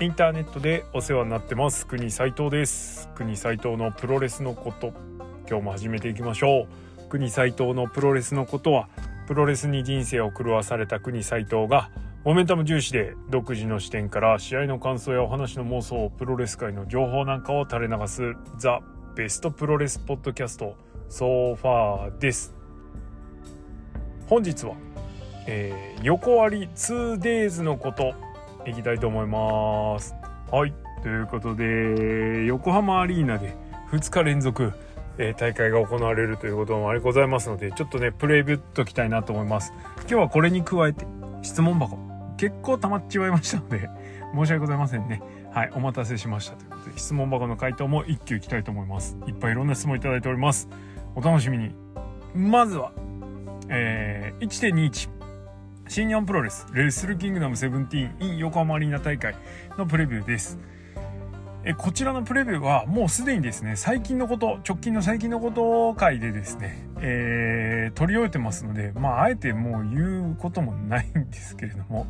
インターネットでお世話になってます。国斉藤です。国斉藤のプロレスのこと。今日も始めていきましょう。国斉藤のプロレスのことはプロレスに人生を狂わされた国斉藤がモメンタム重視で独自の視点から試合の感想やお話の妄想プロレス界の情報なんかを垂れ流すザ・ベストプロレスポッドキャストソファーです。本日は、えー、横割り 2days のこと。いきたいと思います。はい。ということで横浜アリーナで2日連続、え、大会が行われるということもありございますのでちょっとねプレイビュッときたいなと思います。今日はこれに加えて質問箱。結構溜まっちまいましたので 申し訳ございませんね。はい。お待たせしましたということで質問箱の回答も一挙いきたいと思います。いっぱいいろんな質問いただいております。お楽しみに。まずはえー、1.21新日本プロレスレッスルキングダム17 in 横浜アリーナ大会のプレビューです。えこちらのプレビューはもうすでにですね最近のこと直近の最近のこと回でですね、えー、取り終えてますのでまああえてもう言うこともないんですけれども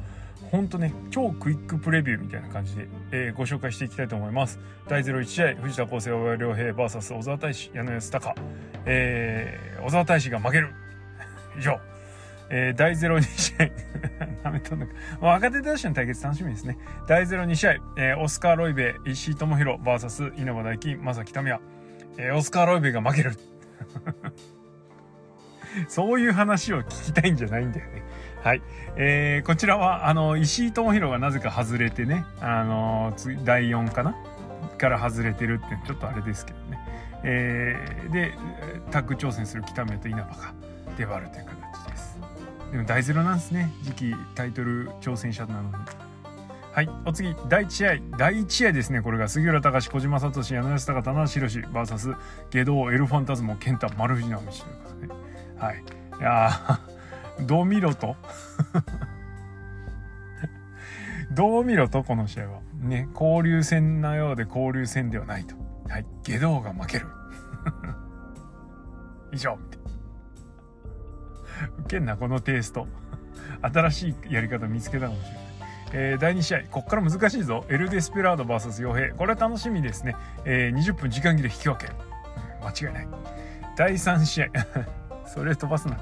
ほんとね超クイックプレビューみたいな感じで、えー、ご紹介していきたいと思います。第01試合藤田康生大良平 VS 小沢大志矢野康隆、えー、小沢大志が負ける。以上。えー、第02試合 なめとんのか。若手同士の対決楽しみですね。第02試合、えー、オスカー・ロイベ、石井智弘 VS 稲葉大輝、正木民也。えー、オスカー・ロイベが負ける。そういう話を聞きたいんじゃないんだよね。はい。えー、こちらは、あの、石井智弘がなぜか外れてね、あの、第4かな？から外れてるってちょっとあれですけどね。えー、で、タッグ挑戦する北宮と稲葉が出張るという形ででも大ゼロなんですね。次期タイトル挑戦者なのに。はいお次。第1試合。第1試合ですね。これが杉浦隆小島聡柳安隆棚橋宏 VS 下道エルファンタズモ健太丸藤直道ということで。はい。いや どう見ろと？どう見ろと？この試合は。ね交流戦なようで交流戦ではないと。はい。下道が負ける。以上。ウケんな、このテイスト。新しいやり方見つけたかもしれない。えー、第2試合、こっから難しいぞ。エル・デスペラード VS 傭兵。これは楽しみですね。えー、20分時間切れ引き分け。うん、間違いない。第3試合。それ飛ばすな。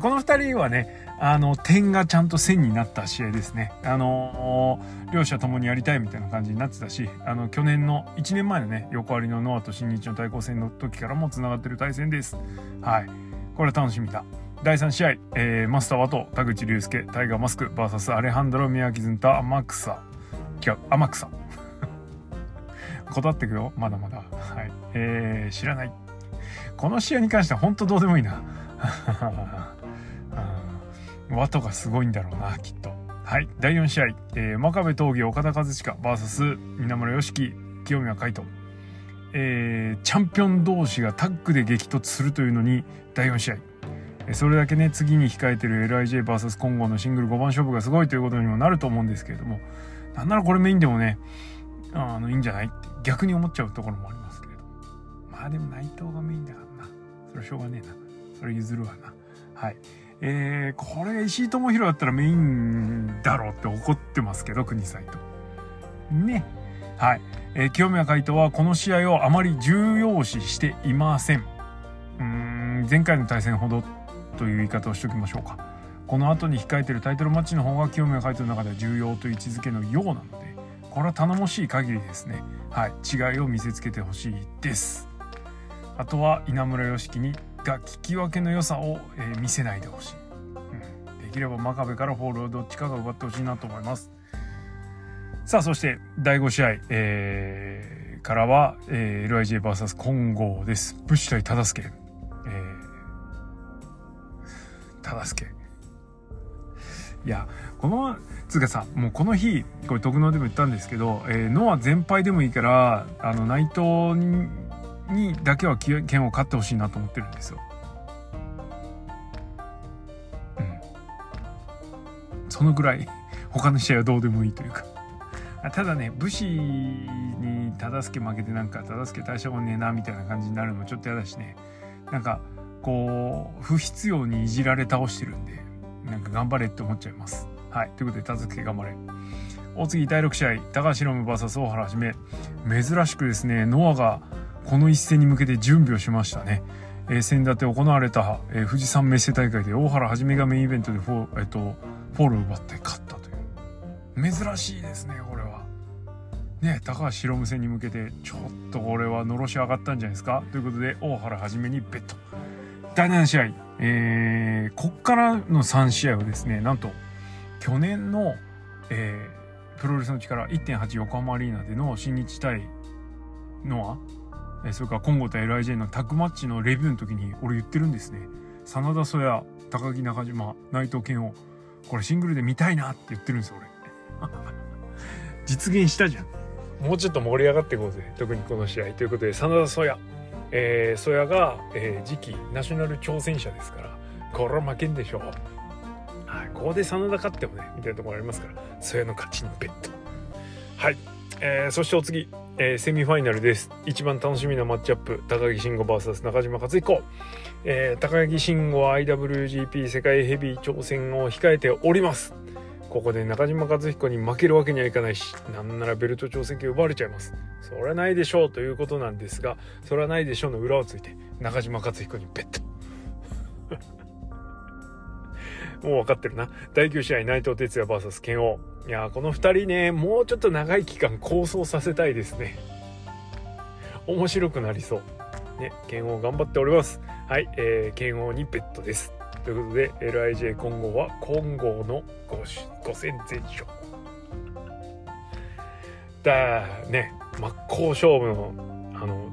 この2人はね、あの、点がちゃんと線になった試合ですね。あのー、両者ともにやりたいみたいな感じになってたし、あの、去年の、1年前のね、横割りのノアと新日の対抗戦の時からも繋がってる対戦です。はい。これ楽しみだ。第3試合、えー、マスターワト田口竜介タイガーマスク VS アレハンドロ宮城ズンタ天草。違う天草。こだっていくよまだまだ。はい。えー、知らない。この試合に関しては本当どうでもいいな。ワトがすごいんだろうなきっと。はい。第4試合、えー、真壁闘技岡田和親 VS 稲村良樹清宮海斗。えー、チャンピオン同士がタッグで激突するというのに第4試合。それだけね次に控えてる LIJVS 混合のシングル5番勝負がすごいということにもなると思うんですけれどもなんならこれメインでもねあのいいんじゃない？って逆に思っちゃうところもありますけれどまあでも内藤がメインだからな。それはしょうがねえな。それ譲るわな。はい。えー、これ石井智弘だったらメインだろうって怒ってますけど国際と。ね。はい、えー、清宮海斗はこの試合をあまり重要視していません。うん前回の対戦ほどという言い方をしておきましょうか。この後に控えてるタイトルマッチの方が清宮海斗の中では重要という位置づけのようなのでこれは頼もしい限りですね。はい。違いを見せつけてほしいです。あとは稲村良樹にが聞き分けの良さを、えー、見せないでほしい、うん、できれば真壁からフォールをどっちかが奪ってほしいなと思います。さあそして第5試合、えー、からは、えー、LIJVS 混合です。武士対忠助忠助いやこのつうかさもうこの日これ徳能でも言ったんですけど、えー、ノア全敗でもいいからあの内藤ににだけは剣を勝ってほしいなと思ってるんですよ。うん。そのぐらい他の試合はどうでもいいというか。ただね武士に忠助負けてなんか忠助大したことねえなみたいな感じになるのもちょっと嫌だしねなんかこう不必要にいじられ倒してるんでなんか頑張れって思っちゃいます。はいということで田助頑張れ。お次第6試合高橋宏夢 VS 大原はじめ珍しくですねノアがこの一戦に向けて準備をしましたね。えー、先立て行われた、えー、富士山メッセ大会で大原はじめがメインイベントでフォ,、えーと、フォールを奪って勝ったという珍しいですねこれは。ね高橋宏夢戦に向けてちょっとこれはのろし上がったんじゃないですかということで大原はじめにベット第7試合、えー、こっからの3試合はですねなんと去年の、えー、プロレスの力1.8横浜アリーナでの新日対ノア。それから今後と LIJ のタッグマッチのレビューの時に俺言ってるんですね。真田曽谷高木中島内藤健をこれシングルで見たいなって言ってるんですよ俺。実現したじゃん。もうちょっと盛り上がっていこうぜ。特にこの試合。ということで真田曽谷えー、曽谷が、えー、次期ナショナル挑戦者ですからこれは負けんでしょう。はい、ここで真田勝ってもねみたいなところありますからそれの勝ちにベット。はい、えー、そしてお次、えー、セミファイナルです。一番楽しみなマッチアップ高木慎吾 VS 中島克彦、えー、高木慎吾は IWGP 世界ヘビー挑戦を控えております。ここで中島克彦に負けるわけにはいかないしなんならベルト挑戦権奪われちゃいますそれはないでしょうということなんですがそれはないでしょうの裏をついて中島克彦にベット もう分かってるな。第9試合、内藤哲也 VS 剣王。いやこの2人ね、もうちょっと長い期間構想させたいですね。面白くなりそう。ね、剣王頑張っております。はい、えー、剣王にベッドです。ということで、LIJ 混合は混合の 5, 5戦全勝。だね、真っ向勝負の、あの、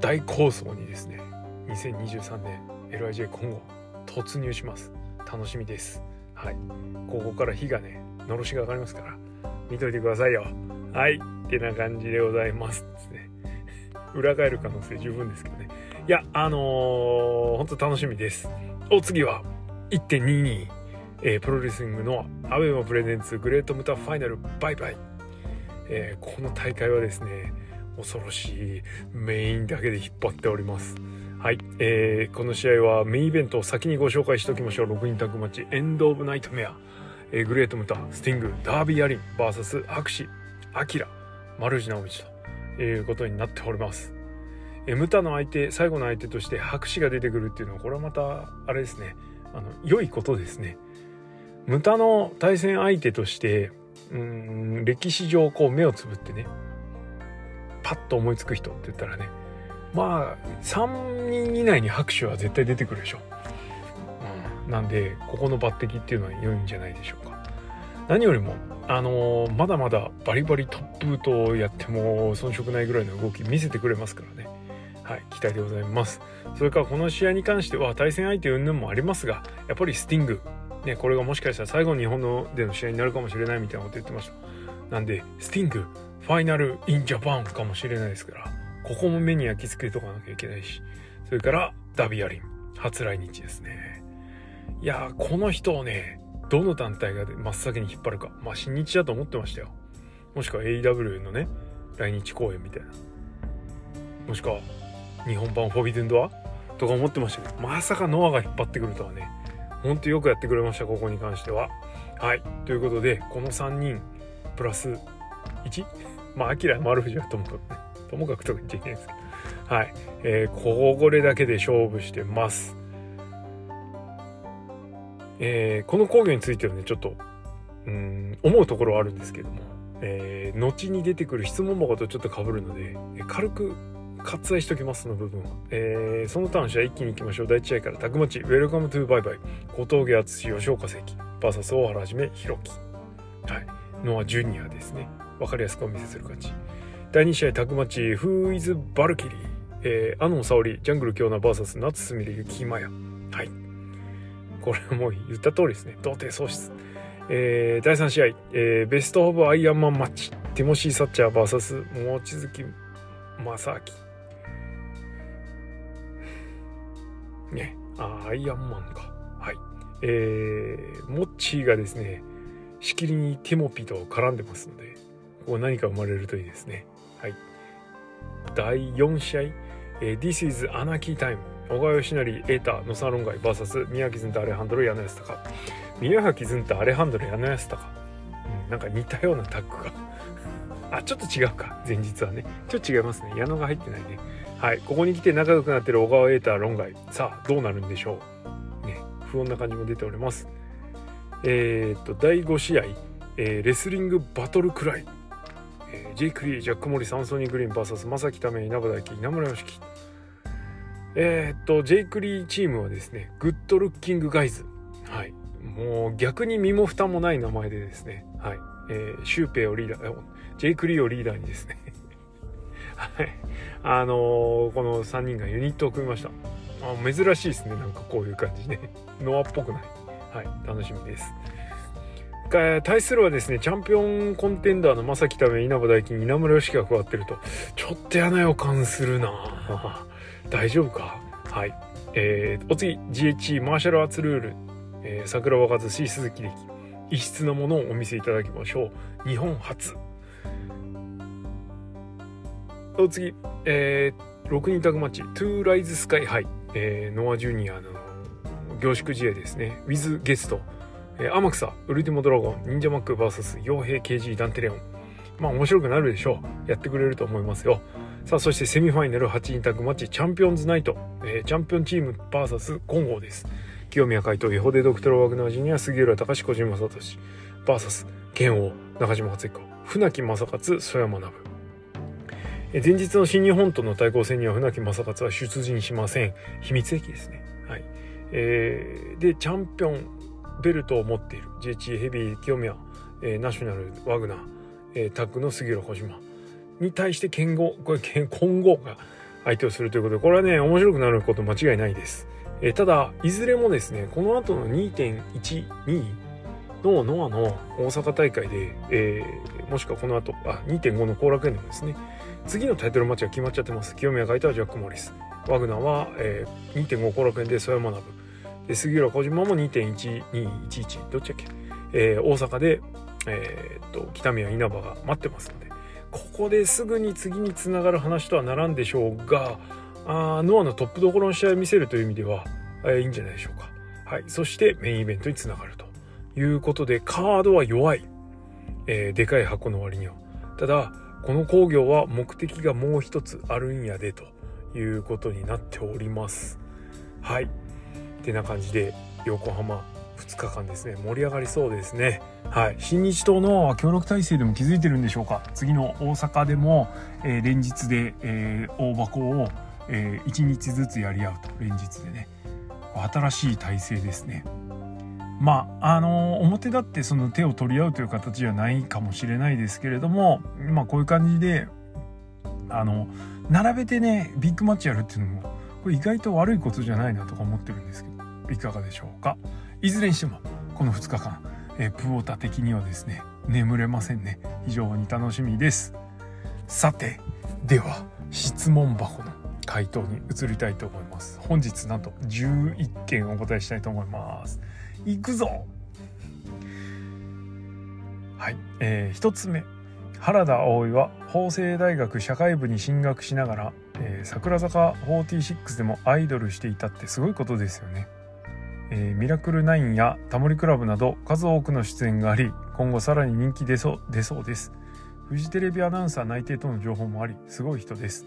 大構想にですね、2023年 LIJ 混合突入します。楽しみです。はい。ここから火がねのろしが上がりますから見といてくださいよ。はい。ってな感じでございますですね。裏返る可能性十分ですけどね。いやあのー、本当楽しみです。お次は1.22、えー、プロレスリングのアベマプレゼンツグレートムタファイナルバイバイ、えー、この大会はですね恐ろしいメインだけで引っ張っております。はい、えー、この試合はメインイベントを先にご紹介しておきましょう。6人タッグマッチエンド・オブ・ナイトメア、えー、グレート・ムタスティングダービー・アリン VS アクシアキラマルジナオミチということになっております、え、ムタの相手最後の相手として白紙が出てくるっていうのはこれはまたあれですね。あの良いことですね。ムタの対戦相手としてうん歴史上こう目をつぶってねパッと思いつく人って言ったらねまあ3人以内に拍手は絶対出てくるでしょ、う。ん、なんでここの抜擢っていうのは良いんじゃないでしょうか。何よりもあのー、まだまだバリバリトップとやっても遜色ないぐらいの動き見せてくれますからね。はい期待でございますそれからこの試合に関しては対戦相手云々もありますがやっぱりスティングねこれがもしかしたら最後の日本のでの試合になるかもしれないみたいなこと言ってましたなんでスティングファイナルインジャパンかもしれないですからここも目に焼き付けとかなきゃいけないし、それからダビアリン、初来日ですね。いや、この人をね、どの団体が真っ先に引っ張るか。まあ、新日だと思ってましたよ。もしくは AW のね、来日公演みたいな。もしくは、日本版フォビデンドア？とか思ってましたけど、まさかノアが引っ張ってくるとはね、ほんとよくやってくれました、ここに関しては。はい。ということで、この3人、プラス 1? まあ、アキラ、丸藤はともかくね。ともかくとか言っちゃいけないですけど。はい。えー、これだけで勝負してます。えー、この工業についてはね、ちょっと、うん、思うところはあるんですけども、えー、後に出てくる質問箱とちょっと被るので、軽く割愛しておきます、の部分は。えー、その他の試合一気に行きましょう。第1試合からタグマチ、ウェルカムトゥーバイバイ、小峠敦吉岡関、VS 大原はじめ、ひろき。はい。ノア・ジュニアですね。わかりやすくお見せする感じ。第2試合タグマチ、フーイズ・バルキリー、えー、アノン・サオリ、ジャングル・キョーナ VS 夏すみれ、雪マヤ。はい。これも言った通りですね。童貞喪失。えー、第3試合、えー、ベスト・オブ・アイアンマンマッチ、ティモシー・サッチャー VS 望月正明。ね、あ、アイアンマンか。はい。えー、モッチーがですね、しきりにティモピと絡んでますので、ここ何か生まれるといいですね。はい。第4試合、えー、This is Anarchy Time 小川義成、エータ、ノサロンガイ VS 宮城ズンタ、アレハンドロ、矢野康隆。宮崎ズンタ、アレハンドロ、矢野康隆。うん、なんか似たようなタッグが あちょっと違うか前日はねちょっと違いますね矢野が入ってないねはい。ここに来て仲良くなってる小川瑛太論外。さあどうなるんでしょう。ね不穏な感じも出ております。えー、っと第5試合、えー、レスリングバトルクライ、えー、ジェイク・リージャック・モリサンソニー・グリーン VS 正木為稲葉大輝稲村良樹。えー、っとジェイク・リーチームはですねグッドルッキング・ガイズ。はい。もう逆に身も蓋もない名前でですね。はい。えー、シューペイをリーダージェイク・リーをリーダーにですねはい。あのー、この3人がユニットを組みました。あ珍しいですね。なんかこういう感じね。ノアっぽくない。はい。楽しみです。対するはですね、チャンピオンコンテンダーの正木ため稲葉大輝稲村良樹が加わってると、ちょっと嫌な予感するな 大丈夫か？はい。えー、お次、GHE マーシャルアーツルール、えー、桜若津 C 鈴木歴、異質なものをお見せいただきましょう。日本初。お次、えー、6人タグマッチ、トゥーライズスカイハイ、えー、ノアジュニアの凝縮試合ですね、ウィズゲスト、えー、天草、ウルティモドラゴン、忍者マック VS 傭兵 KG ダンテレオン。まあ面白くなるでしょう。やってくれると思いますよ。さあ、そしてセミファイナル。8人タグマッチ、チャンピオンズナイト、えー、チャンピオンチーム VS 混合です。清宮海斗、エホデドクトロワグナージュニア、杉浦隆小島聡、VS 剣王、中島克彦、船木正勝、曽山学。前日の新日本との対抗戦には船木正勝は出陣しません。秘密兵器ですね。はい。えー、でチャンピオンベルトを持っている。JH ヘビー清宮、えー、ナショナルワグナー、えー、タッグの杉浦小島。に対して剣豪。これ混合が相手をするということでこれはね面白くなること間違いないです、えー、ただいずれもですねこの後の2.12のノアの大阪大会で、えー、もしくはこの後あ2.5の後楽園でもですね次のタイトルマッチが決まっちゃってます。清宮海斗はジャック・モリス。ワグナーは、えー、2.5後楽園で曽山学。で杉浦小島も2.1211どっちだっけ、えー、大阪で、えー、っと北宮稲葉が待ってますので。ここですぐに次につながる話とはならんでしょうがあノアのトップどころの試合を見せるという意味では、えー、いいんじゃないでしょうか。はい、そしてメインイベントにつながると。いうことでカードは弱い、えー、でかい箱の割には。ただこの工業は目的がもう一つあるんやでということになっております。はい。ってな感じで横浜2日間ですね。盛り上がりそうですね。はい。新日党の協力体制でも気づいてるんでしょうか？次の大阪でも、えー、連日で、えー、大箱を、えー、1日ずつやり合うと。連日でね。新しい体制ですね。まああの表立ってその手を取り合うという形じゃないかもしれないですけれどもまあこういう感じであの並べてねビッグマッチやるっていうのもこれ意外と悪いことじゃないなとか思ってるんですけどいかがでしょうか？いずれにしてもこの2日間、えプオータ的にはですね眠れませんね。非常に楽しみです。さてでは質問箱の回答に移りたいと思います。本日なんと11件お答えしたいと思います。行くぞ。はい、えー、1つ目。原田葵は法政大学社会部に進学しながら、えー、桜坂46でもアイドルしていたってすごいことですよね、えー、ミラクル9やタモリクラブなど数多くの出演があり今後さらに人気出そう出そうです。フジテレビアナウンサー内定との情報もありすごい人です。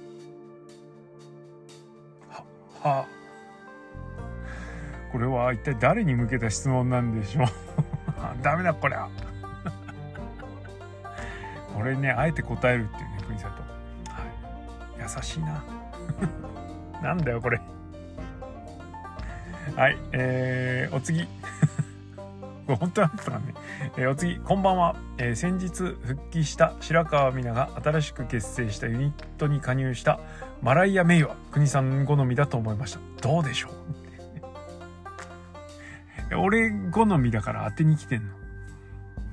ははこれは一体誰に向けた質問なんでしょう？ダメだこれは。これねあえて答えるっていうね国里、はい、優しいな。なんだよこれ。はいえー、お次。本当なんですかね、えー、お次。こんばんは、えー、先日復帰した白川美奈が新しく結成したユニットに加入したマライア・メイは国さん好みだと思いました。どうでしょう？俺好みだから当てに来てんの。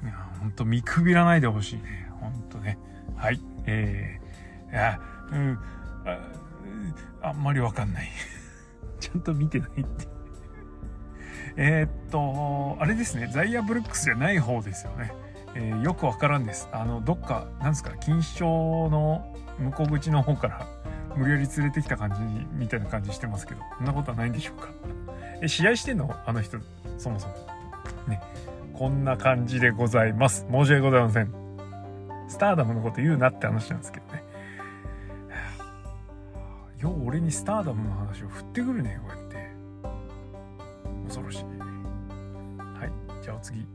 いや、ほんと見くびらないでほしいね。ほんとね。はい。えー、いや、うん、ああんまりわかんない。ちゃんと見てないって。え、っと、あれですね。ザイアブルックスじゃない方ですよね。えー、よくわからんです。あの、どっか、なんですか、錦糸町の向こう口の方から無理やり連れてきた感じみたいな感じしてますけど、そんなことはないんでしょうか。え、試合してんの？あの人、そもそも。ね。こんな感じでございます。申し訳ございません。スターダムのこと言うなって話なんですけどね。よう俺にスターダムの話を振ってくるねこうやって。恐ろしい。はい。じゃあお次。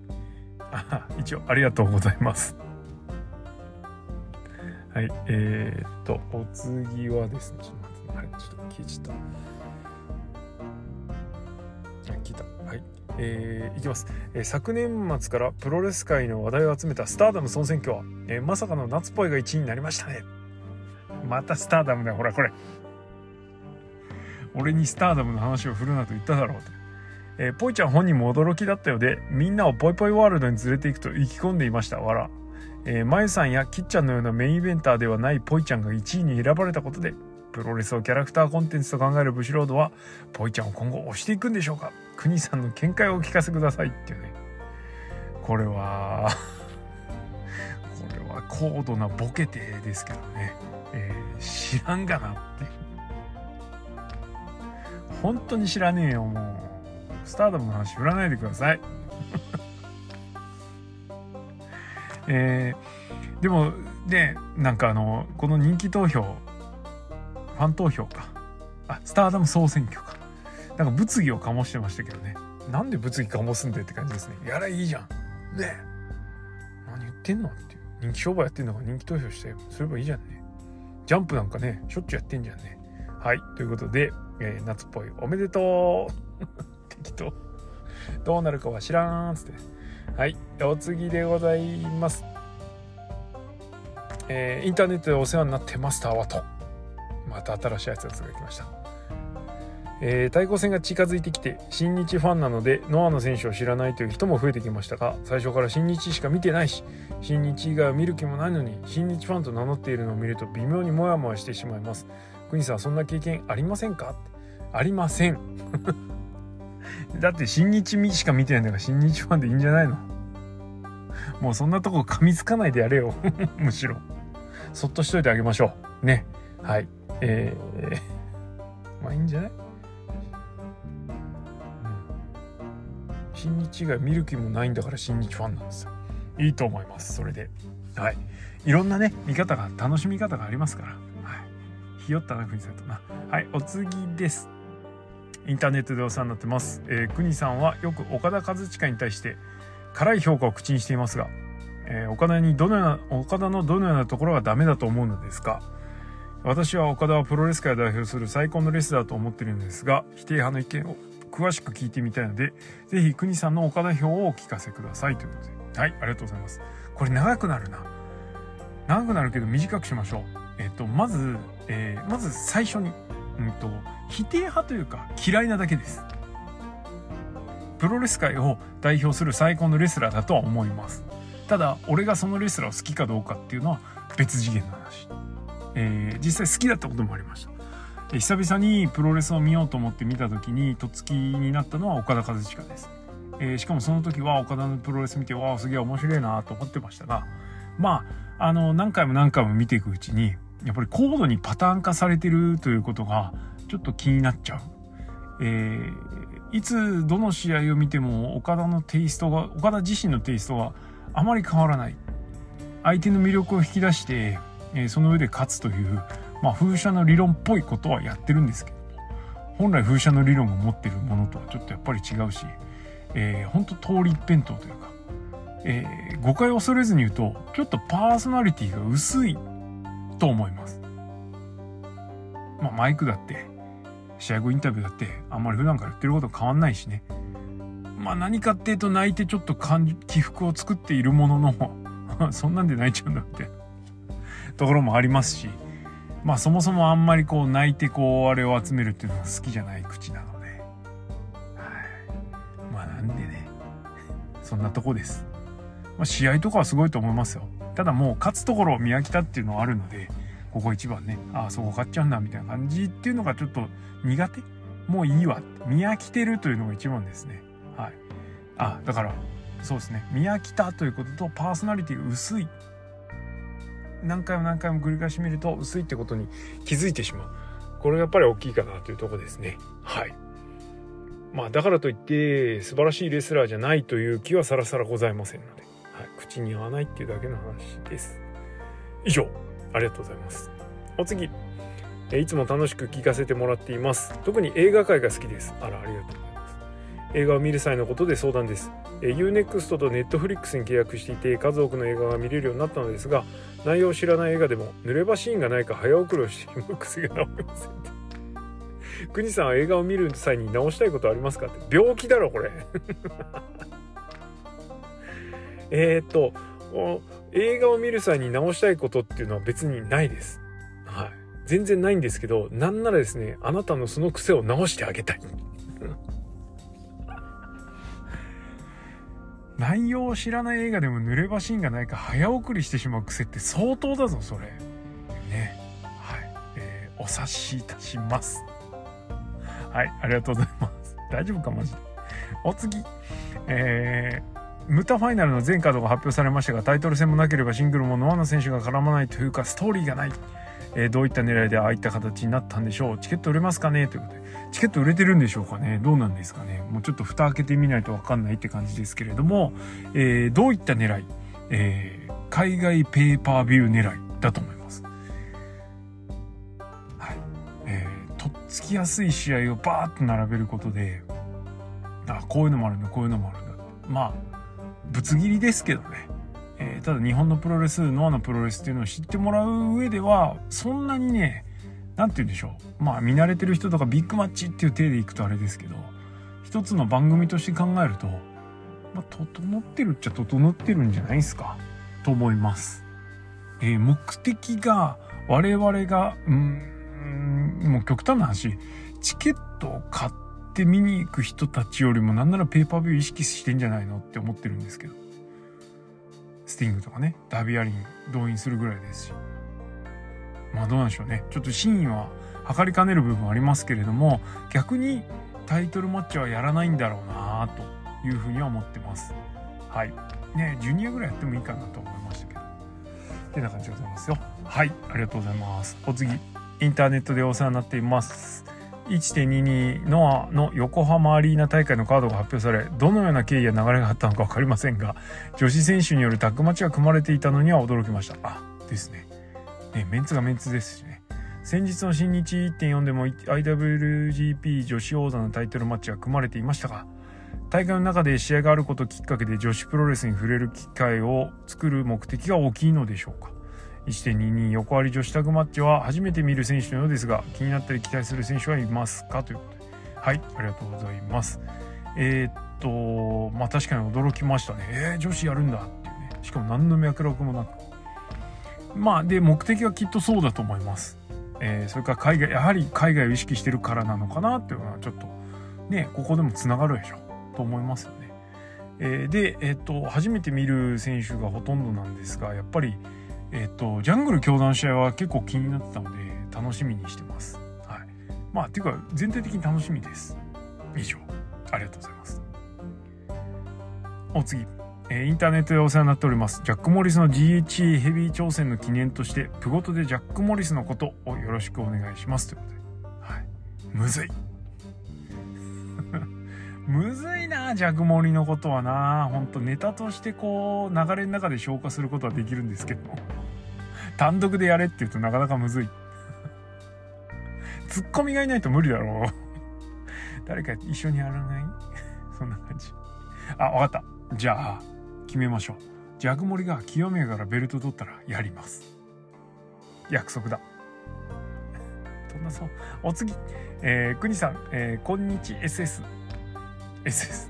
あ一応ありがとうございます。はいえー、っとお次はですねちょっと待ってあれちょっと消えちゃったあ聞いたはいえー、いきます、えー、昨年末からプロレス界の話題を集めたスターダム総選挙は、えー、まさかの夏っぽいが1位になりましたねまたスターダムだよほらこれ俺にスターダムの話を振るなと言っただろうと。えー、ポイちゃん本人も驚きだったようで、みんなをポイポイワールドに連れて行くと意気込んでいました。わら。えー、まゆさんやきっちゃんのようなメインイベンターではないポイちゃんが1位に選ばれたことで、プロレスをキャラクターコンテンツと考えるブシロードは、ポイちゃんを今後押していくんでしょうか？国さんの見解をお聞かせくださいっていうね。これは これは高度なボケてですけどね。えー、知らんがなって。本当に知らねえよもうスターダムの話振らないでくださいえー、でもねなんかあのこの人気投票ファン投票か。あスターダム総選挙か。なんか物議を醸してましたけどね。なんで物議醸すんでって感じですね。やらいいじゃん。ね。何言ってんのっていう。人気商売やってんのか。人気投票してすればいいじゃんね。ジャンプなんかねしょっちゅうやってんじゃんね。はい。ということでえー、夏っぽいおめでとう。適当。どうなるかは知らんっつって。はいお次でございます。えー、インターネットでお世話になってマスターとまた新しいやつが来ました。えー、対抗戦が近づいてきて新日ファンなのでノアの選手を知らないという人も増えてきましたが最初から新日しか見てないし新日以外を見る気もないのに新日ファンと名乗っているのを見ると微妙にモヤモヤしてしまいます。国さんそんな経験ありませんか？ありません。だって新日しか見てないんだから新日ファンでいいんじゃないの？もうそんなとこ噛みつかないでやれよ。むしろ。そっとしといてあげましょう。ね。はい。えー、まあいいんじゃない、うん、新日以外見る気もないんだから新日ファンなんですよ。いいと思いますそれで。はい。いろんなね見方が楽しみ方がありますから。はい。ひよったな国さんと。なはい。お次です。インターネットでお世話になってます。えー、国さんはよく岡田和親に対して辛い評価を口にしていますが、えー、岡田にどのような、岡田のどのようなところがダメだと思うのですか？私は岡田はプロレス界を代表する最高のレスラーと思っているのですが、否定派の意見を詳しく聞いてみたいので、ぜひ国さんの岡田票をお聞かせくださいということで。はい、ありがとうございます。これ長くなるな。長くなるけど短くしましょう。えっ、ー、と、まず、えー、まず最初に、うんと、否定派というか嫌いなだけです。プロレス界を代表する最高のレスラーだとは思います。ただ、俺がそのレスラーを好きかどうかっていうのは別次元の話。えー、実際好きだったこともありました。久々にプロレスを見ようと思って見た時に、とっつきになったのは岡田和親です。えー、しかもその時は岡田のプロレス見て、わあ、すげえ面白いなと思ってましたが、まあ、あの、何回も何回も見ていくうちに、やっぱり高度にパターン化されてるということがちょっと気になっちゃう。えー、いつどの試合を見ても岡田のテイストが岡田自身のテイストがあまり変わらない。相手の魅力を引き出して、えー、その上で勝つという、まあ、風車の理論っぽいことはやってるんですけど。本来風車の理論を持ってるものとはちょっとやっぱり違うし、えー、本当通り一辺倒というか、えー、誤解を恐れずに言うとちょっとパーソナリティが薄いと思います。まあ、マイクだって、試合後インタビューだって、あんまり普段から言ってること変わんないしね。まあ何かっていうと泣いてちょっと起伏を作っているものの そんなんで泣いちゃうんだってところもありますし、まあそもそもあんまりこう泣いてこうあれを集めるっていうのは好きじゃない口なので、はい。まあなんでね、そんなとこです。まあ、試合とかはすごいと思いますよ。ただもう勝つところを見飽きたっていうのはあるので、ここ一番ね、ああ、そこ勝っちゃうんだみたいな感じっていうのがちょっと苦手？もういいわ。見飽きてるというのが一番ですね。はい。あ、だから、そうですね。見飽きたということと、パーソナリティが薄い。何回も何回も繰り返し見ると、薄いってことに気づいてしまう。これがやっぱり大きいかなというとこですね。はい。まあだからといって素晴らしいレスラーじゃないという気はさらさらございませんので、はい、口に合わないっていうだけの話です。以上ありがとうございます。お次えいつも楽しく聞かせてもらっています。特に映画界が好きです。あらありがとうございます。映画を見る際のことで相談です。UNEXT と Netflix に契約していて数多くの映画が見れるようになったのですが内容を知らない映画でも濡れ場シーンがないか早送りをしてしまう癖が治りません。国さんは映画を見る際に直したいことありますかって。病気だろこれ。えっと映画を見る際に直したいことっていうのは別にないです。はい。全然ないんですけどなんならですねあなたのその癖を直してあげたい。内容を知らない映画でも濡れ場シーンがないか早送りしてしまう癖って相当だぞそれ。ね。はい、えー、お察しいたします。はい、ありがとうございます。大丈夫か、マジで。お次。えー、ムタファイナルの全カードが発表されましたが、タイトル戦もなければシングルもノアの選手が絡まないというか、ストーリーがない。えー、どういった狙いでああいった形になったんでしょう？チケット売れますかねということで。チケット売れてるんでしょうかね？どうなんですかね？もうちょっと蓋開けてみないとわかんないって感じですけれども、えー、どういった狙い、えー、海外ペーパービュー狙いだと思いますはいえとっ。つきやすい試合をバーッと並べることであこういうのもあるんだこういうのもあるんだまあぶつ切りですけどね、えー、ただ日本のプロレスノアのプロレスっていうのを知ってもらう上ではそんなにね何て言うんでしょうまあ見慣れてる人とかビッグマッチっていう体でいくとあれですけど一つの番組として考えると、まあ、整ってるっちゃ整ってるんじゃないですかと思います。えー、目的が我々がうんもう極端な話、チケットを買って見に行く人たちよりもなんならペーパービュー意識してんじゃないのって思ってるんですけど。スティングとかね、ダビアリン動員するぐらいですし。まあどうなんでしょうね。ちょっと真意は測りかねる部分ありますけれども、逆にタイトルマッチはやらないんだろうなというふうには思ってます。はい。ね、ジュニアぐらいやってもいいかなと思いましたけど。ってな感じでございますよ。はい、ありがとうございます。お次。インターネットでお世話になっています。1.22ノアの横浜アリーナ大会のカードが発表され、どのような経緯や流れがあったのか分かりませんが、女子選手によるタッグマッチが組まれていたのには驚きました。あ、ですね。ね、メンツがメンツですしね。先日の新日1.4でも IWGP 女子王座のタイトルマッチが組まれていましたが、大会の中で試合があることをきっかけで女子プロレスに触れる機会を作る目的が大きいのでしょうか。1.22横割り女子タグマッチは初めて見る選手のようですが気になったり期待する選手はいますか？ということで。はいありがとうございます。えー、っとまあ確かに驚きましたね。えー、女子やるんだっていうね。しかも何の脈絡もなく。まあで目的はきっとそうだと思います。えー、それから海外やはり海外を意識してるからなのかなっていうのはちょっとねここでもつながるでしょと思いますよね。えー、で、え、っと初めて見る選手がほとんどなんですがやっぱりえっ、と、ジャングル教団の試合は結構気になってたので、楽しみにしてます。はい。まあ、っていうか、全体的に楽しみです。以上。ありがとうございます。お次。えー、インターネットでお世話になっております。ジャック・モリスの GHA ヘビー挑戦の記念として、プゴトでジャック・モリスのことをよろしくお願いします。ということで。はい。むずい。むずいな、ジャグモリのことはな。ほんとネタとしてこう、流れの中で消化することはできるんですけど。単独でやれって言うとなかなかむずい。ツッコミがいないと無理だろう。誰か一緒にやらない？そんな感じ。あ、わかった。じゃあ、決めましょう。ジャグモリが清宮からベルト取ったらやります。約束だ。どんなそう。お次。えー、国さん、えー、こんにち SS。SS。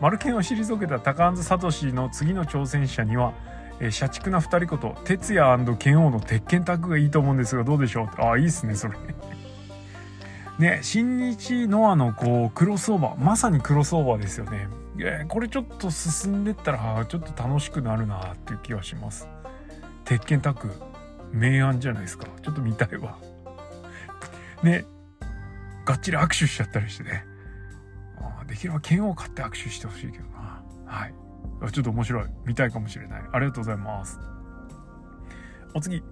マルケンを退けた高安聡の次の挑戦者には、えー、社畜な2人こと哲也剣王の鉄拳タッグがいいと思うんですがどうでしょう？ああいいっすねそれ。ね新日ノアのこうクロスオーバー。まさにクロスオーバーですよね、えー、これちょっと進んでったらちょっと楽しくなるなっていう気はします。鉄拳タッグ明暗じゃないですか。ちょっと見たいわ。ねがっちり握手しちゃったりしてね。できれば剣を買って握手してほしいけどな。はい。ちょっと面白い。見たいかもしれない。ありがとうございます。お次。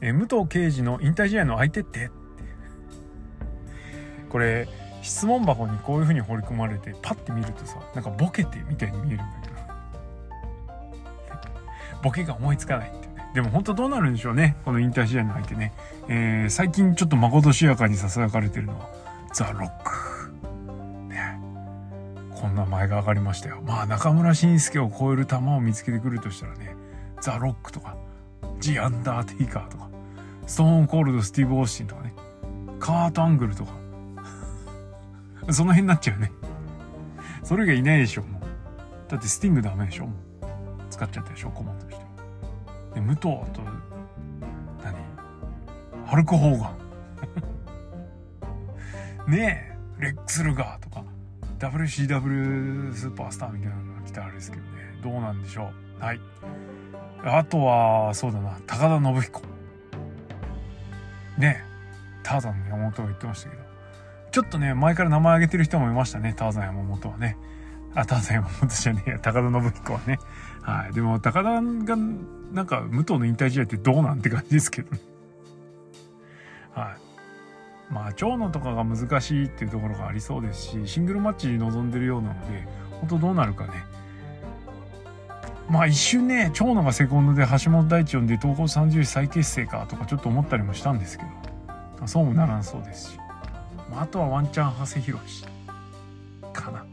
え武藤刑事の引退試合の相手って？これ、質問箱にこういう風に掘り込まれてパッて見るとさなんかボケてみたいに見えるんだけど。ボケが思いつかないってね。でも本当どうなるんでしょうね。この引退試合の相手ね、えー、最近ちょっとまことしやかにささやかれてるのはザ・ロック。こんな前が上がりましたよ。まあ中村慎介を超える球を見つけてくるとしたらねザ・ロックとかジ・アンダーテイカーとかストーンコールド・スティーブ・オースティンとかねカート・アングルとか。その辺になっちゃうね。それがいないでしょもう。だってスティングダメでしょもう。使っちゃったでしょコマンドして。で武藤と何？ハルク・ホーガン。ねえレックス・ルガーと WCW スーパースターみたいなのが来たらあれですけどね。どうなんでしょう。はい。あとはそうだな。高田信彦。ね。えターザンの山本が言ってましたけど。ちょっとね前から名前挙げてる人もいましたね。ターザン山本はね。あターザン山本じゃねえや。高田信彦はね。はい。でも高田がなんか武藤の引退試合ってどうなんて感じですけどね。はい。まあ長野とかが難しいっていうところがありそうですしシングルマッチに臨んでるようなので本当どうなるかね。まあ一瞬ね長野がセコンドで橋本大地呼んで東方30再結成かとかちょっと思ったりもしたんですけどそうもならんそうですし、まあ、あとはワンチャン長谷博士かな、はい、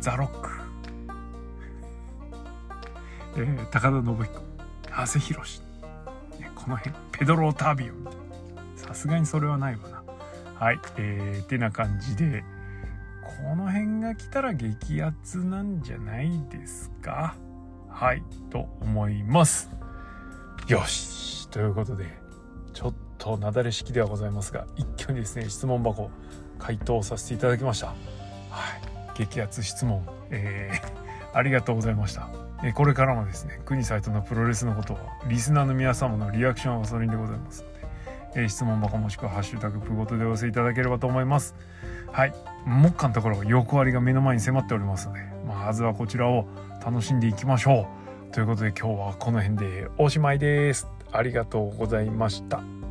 ザ・ロック、えー、高田信彦。長谷博士、この辺。ペドロ・タービオみたいな。さすがにそれはないわな。はいえー、てな感じでこの辺が来たら激アツなんじゃないですか？はいと思います。よしということでちょっとなだれ式ではございますが一挙にですね質問箱回答させていただきました。はい激アツ質問えー、ありがとうございました。えこれからもですね国サイトのプロレスのことはリスナーの皆様のリアクションはそれでございます、えー、質問箱もしくは「ハッシュタグプごと」でお寄せいただければと思います。はい。目下のところ横割りが目の前に迫っておりますので、まずはこちらを楽しんでいきましょう。ということで今日はこの辺でおしまいです。ありがとうございました。